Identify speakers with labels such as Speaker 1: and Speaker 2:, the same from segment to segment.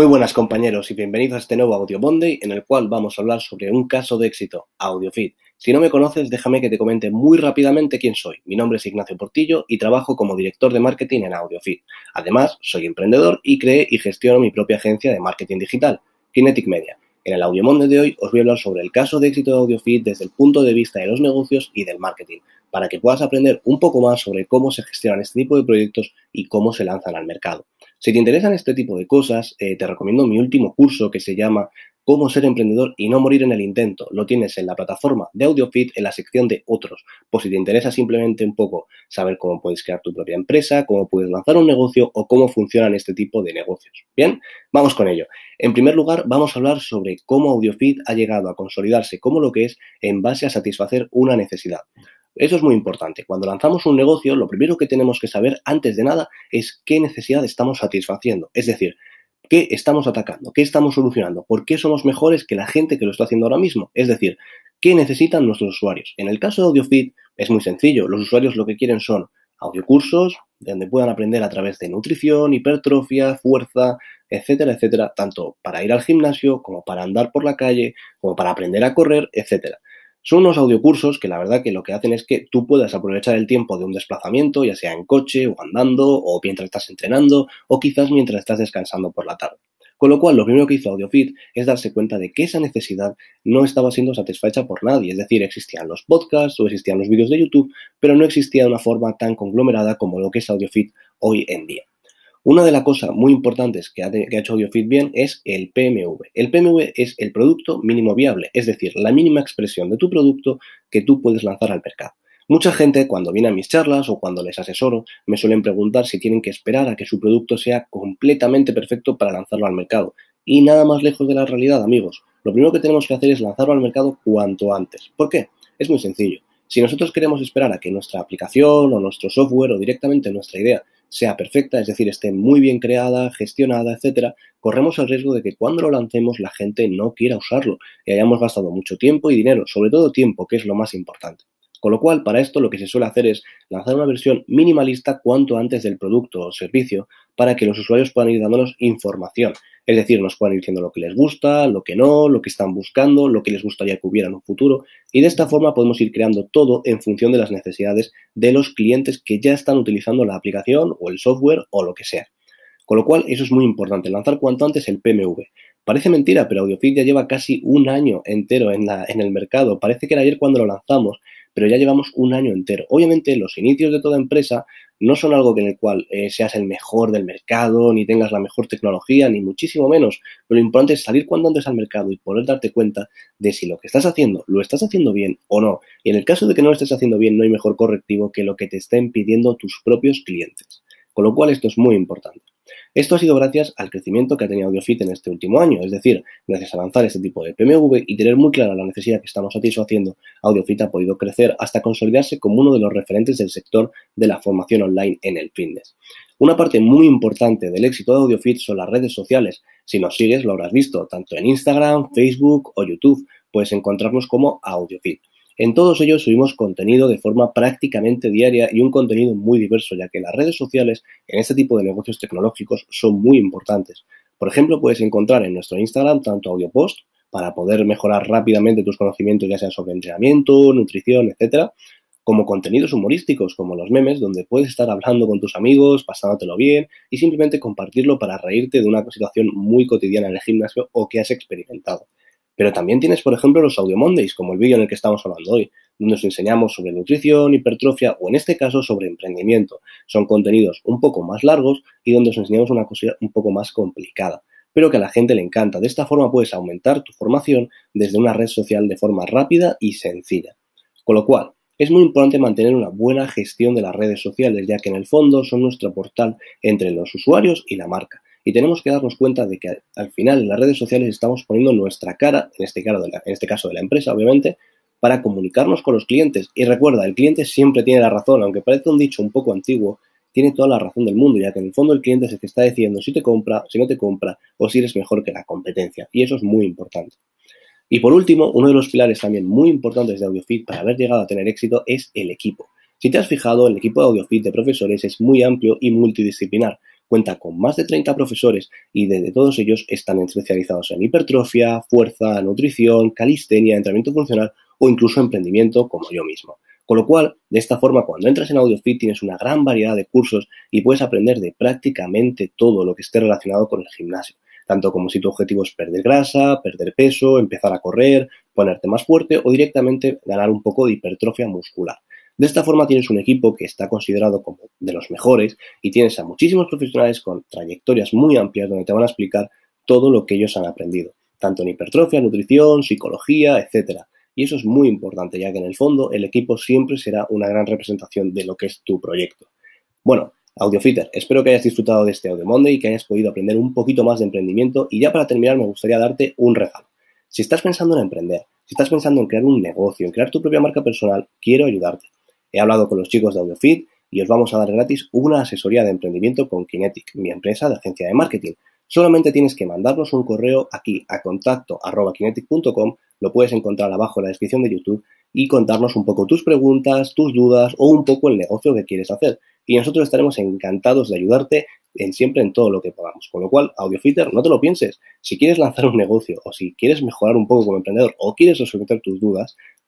Speaker 1: Muy buenas compañeros y bienvenidos a este nuevo Audio Monday en el cual vamos a hablar sobre un caso de éxito, AudioFit. Si no me conoces, déjame que te comente muy rápidamente quién soy. Mi nombre es Ignacio Portillo y trabajo como director de marketing en AudioFit. Además, soy emprendedor y creé y gestiono mi propia agencia de marketing digital, Kinetic Media. En el Audio Monday de hoy os voy a hablar sobre el caso de éxito de AudioFit desde el punto de vista de los negocios y del marketing, para que puedas aprender un poco más sobre cómo se gestionan este tipo de proyectos y cómo se lanzan al mercado. Si te interesan este tipo de cosas, eh, te recomiendo mi último curso que se llama Cómo ser emprendedor y no morir en el intento. Lo tienes en la plataforma de AudioFit en la sección de otros. Por si te interesa simplemente un poco saber cómo puedes crear tu propia empresa, cómo puedes lanzar un negocio o cómo funcionan este tipo de negocios. Bien, vamos con ello. En primer lugar, vamos a hablar sobre cómo AudioFit ha llegado a consolidarse como lo que es en base a satisfacer una necesidad. Eso es muy importante. Cuando lanzamos un negocio, lo primero que tenemos que saber antes de nada es qué necesidad estamos satisfaciendo. Es decir, qué estamos atacando, qué estamos solucionando, por qué somos mejores que la gente que lo está haciendo ahora mismo. Es decir, qué necesitan nuestros usuarios. En el caso de AudioFit es muy sencillo. Los usuarios lo que quieren son audiocursos donde puedan aprender a través de nutrición, hipertrofia, fuerza, etcétera, etcétera, tanto para ir al gimnasio como para andar por la calle, como para aprender a correr, etcétera. Son unos audiocursos que la verdad que lo que hacen es que tú puedas aprovechar el tiempo de un desplazamiento, ya sea en coche o andando, o mientras estás entrenando, o quizás mientras estás descansando por la tarde. Con lo cual, lo primero que hizo AudioFit es darse cuenta de que esa necesidad no estaba siendo satisfecha por nadie. Es decir, existían los podcasts o existían los vídeos de YouTube, pero no existía de una forma tan conglomerada como lo que es AudioFit hoy en día. Una de las cosas muy importantes que ha, hecho AudioFit bien es el PMV. El PMV es el producto mínimo viable, es decir, la mínima expresión de tu producto que tú puedes lanzar al mercado. Mucha gente cuando viene a mis charlas o cuando les asesoro me suelen preguntar si tienen que esperar a que su producto sea completamente perfecto para lanzarlo al mercado. Y nada más lejos de la realidad, amigos. Lo primero que tenemos que hacer es lanzarlo al mercado cuanto antes. ¿Por qué? Es muy sencillo. Si nosotros queremos esperar a que nuestra aplicación o nuestro software o directamente nuestra idea sea perfecta, es decir, esté muy bien creada, gestionada, etcétera, corremos el riesgo de que cuando lo lancemos la gente no quiera usarlo y hayamos gastado mucho tiempo y dinero, sobre todo tiempo, que es lo más importante. Con lo cual, para esto lo que se suele hacer es lanzar una versión minimalista cuanto antes del producto o servicio para que los usuarios puedan ir dándonos información. Es decir, nos puedan ir diciendo lo que les gusta, lo que no, lo que están buscando, lo que les gustaría que hubiera en un futuro. Y de esta forma podemos ir creando todo en función de las necesidades de los clientes que ya están utilizando la aplicación o el software o lo que sea. Con lo cual, eso es muy importante, lanzar cuanto antes el PMV. Parece mentira, pero AudioFit ya lleva casi un año entero en, el mercado. Parece que era ayer cuando lo lanzamos pero ya llevamos un año entero. Obviamente, los inicios de toda empresa no son algo en el cual eh, seas el mejor del mercado, ni tengas la mejor tecnología, ni muchísimo menos. Pero lo importante es salir cuando antes al mercado y poder darte cuenta de si lo que estás haciendo lo estás haciendo bien o no. Y en el caso de que no lo estés haciendo bien, no hay mejor correctivo que lo que te estén pidiendo tus propios clientes. Con lo cual, esto es muy importante. Esto ha sido gracias al crecimiento que ha tenido AudioFit en este último año, es decir, gracias a lanzar este tipo de PMV y tener muy clara la necesidad que estamos satisfaciendo, AudioFit ha podido crecer hasta consolidarse como uno de los referentes del sector de la formación online en el fitness. Una parte muy importante del éxito de AudioFit son las redes sociales. Si nos sigues, lo habrás visto, tanto en Instagram, Facebook o YouTube. Puedes encontrarnos como AudioFit. En todos ellos subimos contenido de forma prácticamente diaria y un contenido muy diverso, ya que las redes sociales en este tipo de negocios tecnológicos son muy importantes. Por ejemplo, puedes encontrar en nuestro Instagram tanto audio post para poder mejorar rápidamente tus conocimientos, ya sea sobre entrenamiento, nutrición, etcétera, como contenidos humorísticos, como los memes, donde puedes estar hablando con tus amigos, pasándotelo bien y simplemente compartirlo para reírte de una situación muy cotidiana en el gimnasio o que has experimentado. Pero también tienes, por ejemplo, los Audio Mondays, como el vídeo en el que estamos hablando hoy, donde os enseñamos sobre nutrición, hipertrofia o en este caso sobre emprendimiento. Son contenidos un poco más largos y donde os enseñamos una cosa un poco más complicada, pero que a la gente le encanta. De esta forma puedes aumentar tu formación desde una red social de forma rápida y sencilla. Con lo cual, es muy importante mantener una buena gestión de las redes sociales, ya que en el fondo son nuestro portal entre los usuarios y la marca. Y tenemos que darnos cuenta de que al final en las redes sociales estamos poniendo nuestra cara, en este, caso de la, en este caso de la empresa, obviamente, para comunicarnos con los clientes. Y recuerda, el cliente siempre tiene la razón, aunque parezca un dicho un poco antiguo, tiene toda la razón del mundo, ya que en el fondo el cliente es el que está diciendo si te compra, si no te compra o si eres mejor que la competencia. Y eso es muy importante. Y por último, uno de los pilares también muy importantes de AudioFit para haber llegado a tener éxito es el equipo. Si te has fijado, el equipo de AudioFit de profesores es muy amplio y multidisciplinar cuenta con más de 30 profesores y de, todos ellos están especializados en hipertrofia, fuerza, nutrición, calistenia, entrenamiento funcional o incluso emprendimiento como yo mismo. Con lo cual, de esta forma, cuando entras en AudioFit tienes una gran variedad de cursos y puedes aprender de prácticamente todo lo que esté relacionado con el gimnasio tanto como si tu objetivo es perder grasa, perder peso, empezar a correr, ponerte más fuerte o directamente ganar un poco de hipertrofia muscular. De esta forma tienes un equipo que está considerado como de los mejores y tienes a muchísimos profesionales con trayectorias muy amplias donde te van a explicar todo lo que ellos han aprendido, tanto en hipertrofia, nutrición, psicología, etc. Y eso es muy importante, ya que en el fondo el equipo siempre será una gran representación de lo que es tu proyecto. Bueno, Audiofitter, espero que hayas disfrutado de este Audio Monday y que hayas podido aprender un poquito más de emprendimiento. Y ya para terminar, me gustaría darte un regalo. Si estás pensando en emprender, si estás pensando en crear un negocio, en crear tu propia marca personal, quiero ayudarte. He hablado con los chicos de AudioFit y os vamos a dar gratis una asesoría de emprendimiento con Kinetic, mi empresa de agencia de marketing. Solamente tienes que mandarnos un correo aquí a contacto lo puedes encontrar abajo en la descripción de YouTube y contarnos un poco tus preguntas, tus dudas o un poco el negocio que quieres hacer. Y nosotros estaremos encantados de ayudarte en siempre en todo lo que podamos. Con lo cual, AudioFitter, no te lo pienses. Si quieres lanzar un negocio o si quieres mejorar un poco como emprendedor o quieres resolver tus dudas,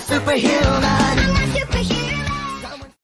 Speaker 2: superhuman